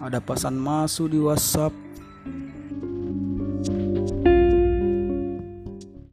ada pesan masuk di WhatsApp.